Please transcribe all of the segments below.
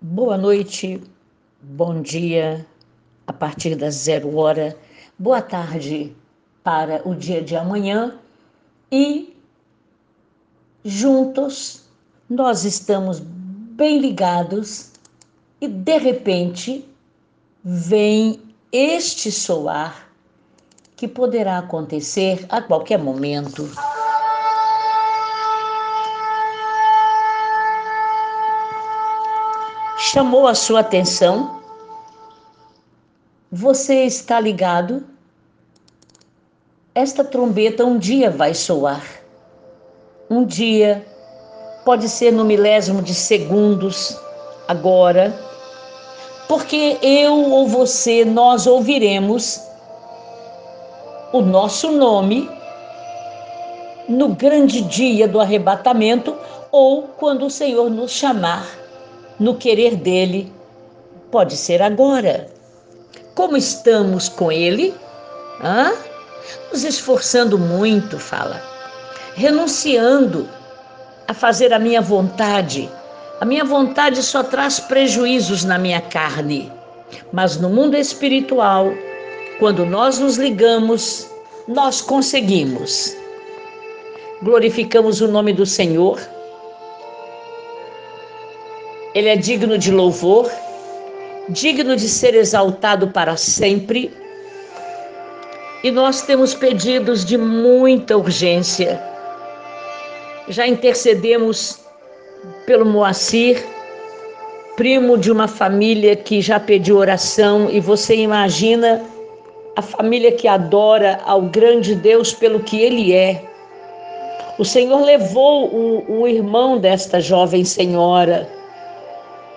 Boa noite, bom dia a partir das zero hora, boa tarde para o dia de amanhã e juntos nós estamos bem ligados e de repente vem este soar que poderá acontecer a qualquer momento. Chamou a sua atenção? Você está ligado? Esta trombeta um dia vai soar. Um dia, pode ser no milésimo de segundos, agora, porque eu ou você, nós ouviremos o nosso nome no grande dia do arrebatamento ou quando o Senhor nos chamar no querer dele. Pode ser agora. Como estamos com ele? Hã? Nos esforçando muito, fala. Renunciando a fazer a minha vontade. A minha vontade só traz prejuízos na minha carne. Mas no mundo espiritual, quando nós nos ligamos, nós conseguimos. Glorificamos o nome do Senhor ele é digno de louvor, digno de ser exaltado para sempre. E nós temos pedidos de muita urgência. Já intercedemos pelo Moacir, primo de uma família que já pediu oração, e você imagina a família que adora ao grande Deus pelo que ele é. O Senhor levou o, o irmão desta jovem senhora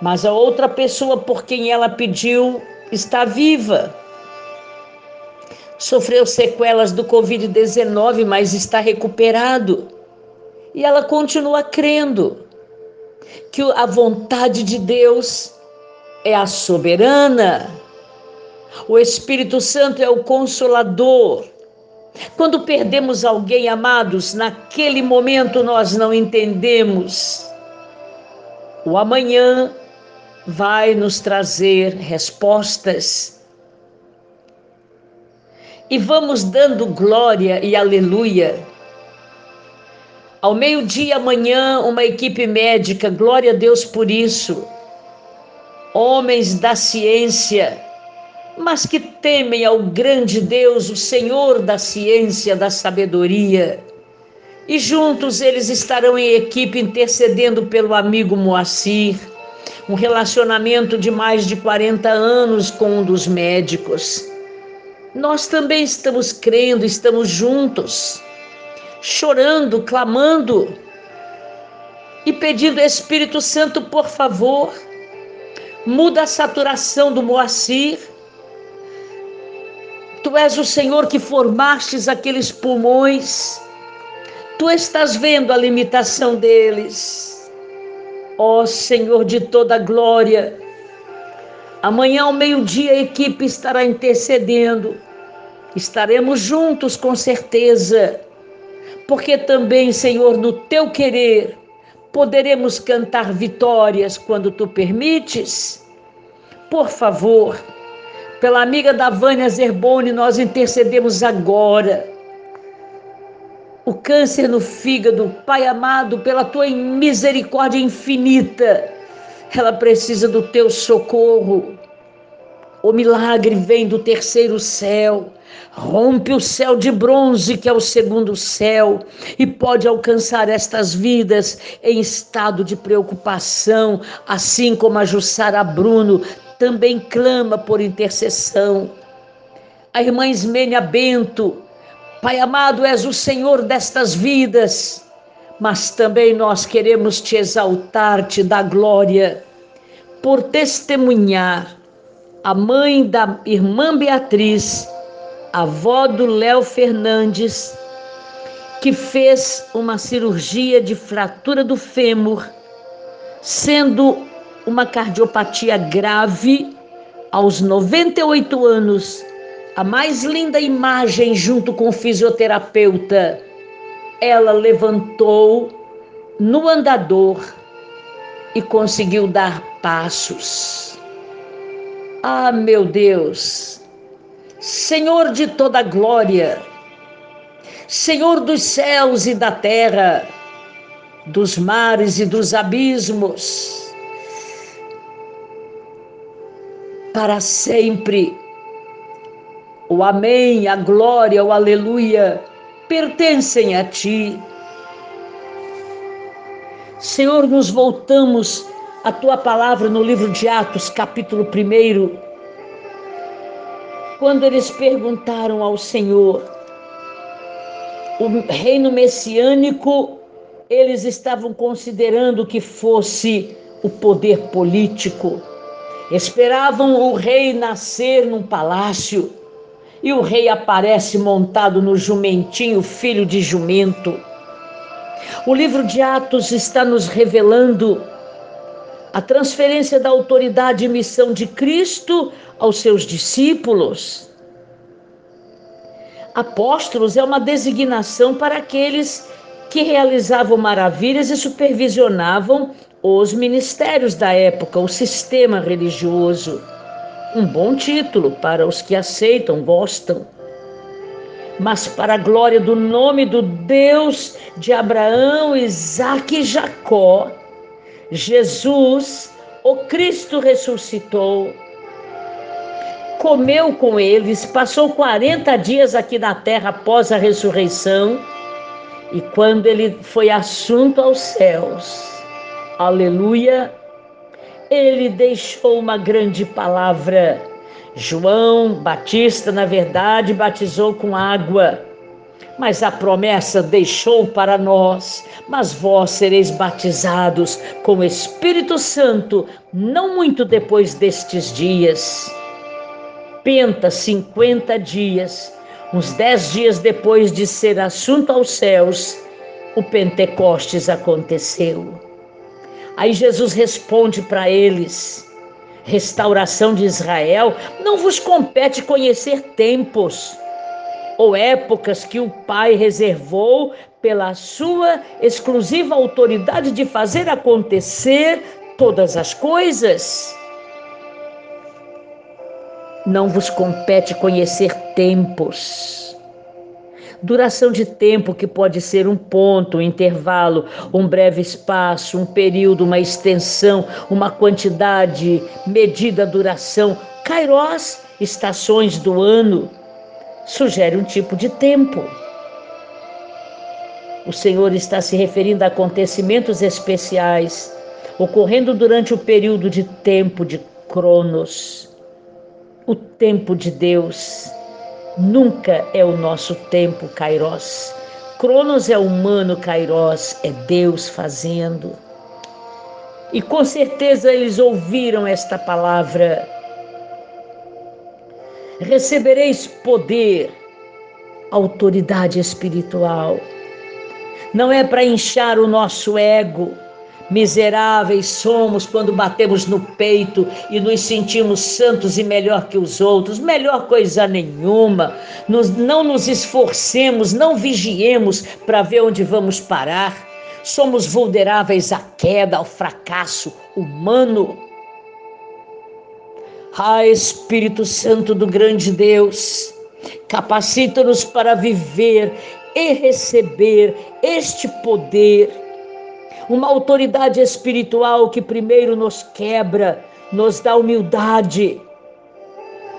mas a outra pessoa por quem ela pediu está viva. Sofreu sequelas do Covid-19, mas está recuperado. E ela continua crendo que a vontade de Deus é a soberana. O Espírito Santo é o consolador. Quando perdemos alguém, amados, naquele momento nós não entendemos. O amanhã vai nos trazer respostas. E vamos dando glória e aleluia. Ao meio-dia amanhã, uma equipe médica, glória a Deus por isso. Homens da ciência, mas que temem ao grande Deus, o Senhor da ciência, da sabedoria. E juntos eles estarão em equipe intercedendo pelo amigo Moacir um relacionamento de mais de 40 anos com um dos médicos. Nós também estamos crendo, estamos juntos, chorando, clamando e pedindo Espírito Santo, por favor, muda a saturação do Moacir. Tu és o Senhor que formastes aqueles pulmões. Tu estás vendo a limitação deles. Ó Senhor de toda glória, amanhã ao meio-dia a equipe estará intercedendo. Estaremos juntos com certeza, porque também, Senhor, no teu querer, poderemos cantar vitórias quando tu permites. Por favor, pela amiga da Vânia Zerboni, nós intercedemos agora o câncer no fígado, Pai amado, pela tua misericórdia infinita, ela precisa do teu socorro. O milagre vem do terceiro céu, rompe o céu de bronze, que é o segundo céu, e pode alcançar estas vidas em estado de preocupação, assim como a Jussara Bruno também clama por intercessão. A irmã Ismênia Bento, Pai amado, és o Senhor destas vidas, mas também nós queremos te exaltar, te dar glória, por testemunhar a mãe da irmã Beatriz, avó do Léo Fernandes, que fez uma cirurgia de fratura do fêmur, sendo uma cardiopatia grave aos 98 anos a mais linda imagem junto com o fisioterapeuta. Ela levantou no andador e conseguiu dar passos. Ah, meu Deus, Senhor de toda glória, Senhor dos céus e da terra, dos mares e dos abismos, para sempre. O Amém, a glória, o Aleluia pertencem a Ti. Senhor, nos voltamos à Tua palavra no livro de Atos, capítulo 1, quando eles perguntaram ao Senhor, o reino messiânico, eles estavam considerando que fosse o poder político. Esperavam o rei nascer num palácio e o rei aparece montado no jumentinho, filho de jumento. O livro de Atos está nos revelando a transferência da autoridade e missão de Cristo aos seus discípulos. Apóstolos é uma designação para aqueles que realizavam maravilhas e supervisionavam os ministérios da época, o sistema religioso. Um bom título para os que aceitam, gostam. Mas para a glória do nome do Deus de Abraão, Isaac e Jacó, Jesus, o Cristo ressuscitou comeu com eles, passou 40 dias aqui na terra após a ressurreição, e quando ele foi assunto aos céus, aleluia, ele deixou uma grande palavra. João Batista, na verdade, batizou com água, mas a promessa deixou para nós: mas vós sereis batizados com o Espírito Santo, não muito depois destes dias penta 50 dias, uns dez dias depois de ser assunto aos céus, o Pentecostes aconteceu. Aí Jesus responde para eles: restauração de Israel, não vos compete conhecer tempos ou épocas que o Pai reservou pela sua exclusiva autoridade de fazer acontecer todas as coisas. Não vos compete conhecer tempos. Duração de tempo que pode ser um ponto, um intervalo, um breve espaço, um período, uma extensão, uma quantidade, medida duração. Kairós, estações do ano, sugere um tipo de tempo. O Senhor está se referindo a acontecimentos especiais ocorrendo durante o período de tempo de Cronos. O tempo de Deus nunca é o nosso tempo, Kairos. Cronos é humano, Kairos é Deus fazendo. E com certeza eles ouviram esta palavra. Recebereis poder, autoridade espiritual. Não é para inchar o nosso ego Miseráveis somos quando batemos no peito e nos sentimos santos e melhor que os outros, melhor coisa nenhuma. Nos, não nos esforcemos, não vigiemos para ver onde vamos parar. Somos vulneráveis à queda, ao fracasso humano. Ah, Espírito Santo do grande Deus, capacita-nos para viver e receber este poder uma autoridade espiritual que primeiro nos quebra, nos dá humildade,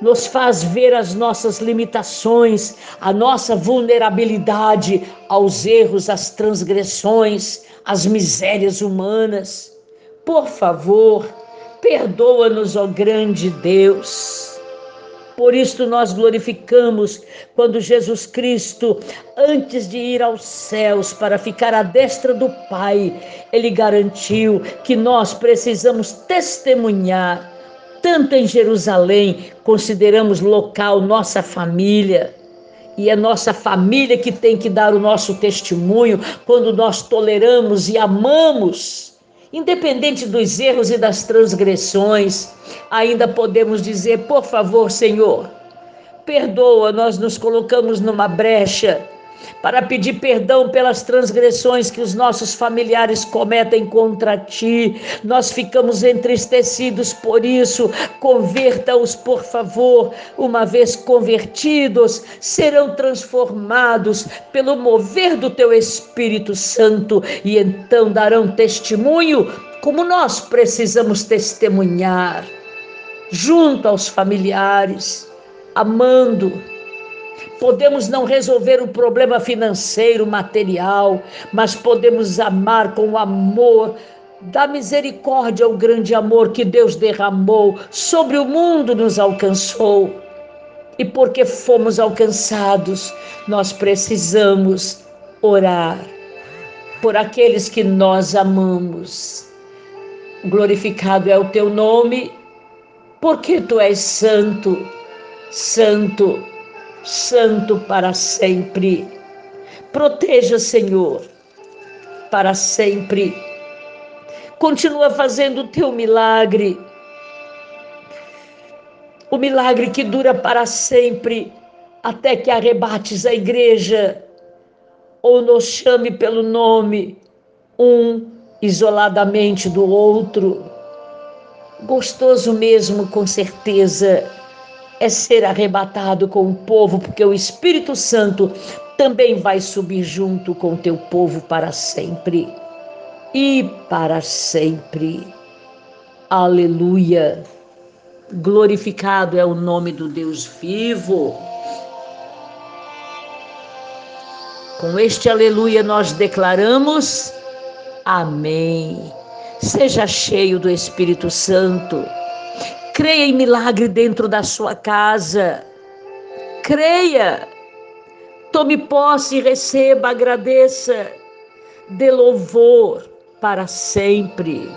nos faz ver as nossas limitações, a nossa vulnerabilidade aos erros, às transgressões, às misérias humanas. Por favor, perdoa-nos, ó grande Deus. Por isso nós glorificamos quando Jesus Cristo, antes de ir aos céus para ficar à destra do Pai, ele garantiu que nós precisamos testemunhar. Tanto em Jerusalém, consideramos local nossa família, e é nossa família que tem que dar o nosso testemunho quando nós toleramos e amamos Independente dos erros e das transgressões, ainda podemos dizer: por favor, Senhor, perdoa, nós nos colocamos numa brecha para pedir perdão pelas transgressões que os nossos familiares cometem contra ti. Nós ficamos entristecidos por isso. Converta-os, por favor. Uma vez convertidos, serão transformados pelo mover do teu Espírito Santo e então darão testemunho como nós precisamos testemunhar junto aos familiares, amando Podemos não resolver o problema financeiro, material, mas podemos amar com o amor da misericórdia, o grande amor que Deus derramou sobre o mundo nos alcançou. E porque fomos alcançados, nós precisamos orar por aqueles que nós amamos. Glorificado é o teu nome, porque tu és santo, santo santo para sempre. Proteja, Senhor, para sempre. Continua fazendo o teu milagre. O milagre que dura para sempre, até que arrebates a igreja ou nos chame pelo nome, um isoladamente do outro. Gostoso mesmo, com certeza é ser arrebatado com o povo, porque o Espírito Santo também vai subir junto com o teu povo para sempre e para sempre. Aleluia. Glorificado é o nome do Deus vivo. Com este aleluia nós declaramos amém. Seja cheio do Espírito Santo Creia em milagre dentro da sua casa. Creia. Tome posse receba, agradeça. Dê louvor para sempre.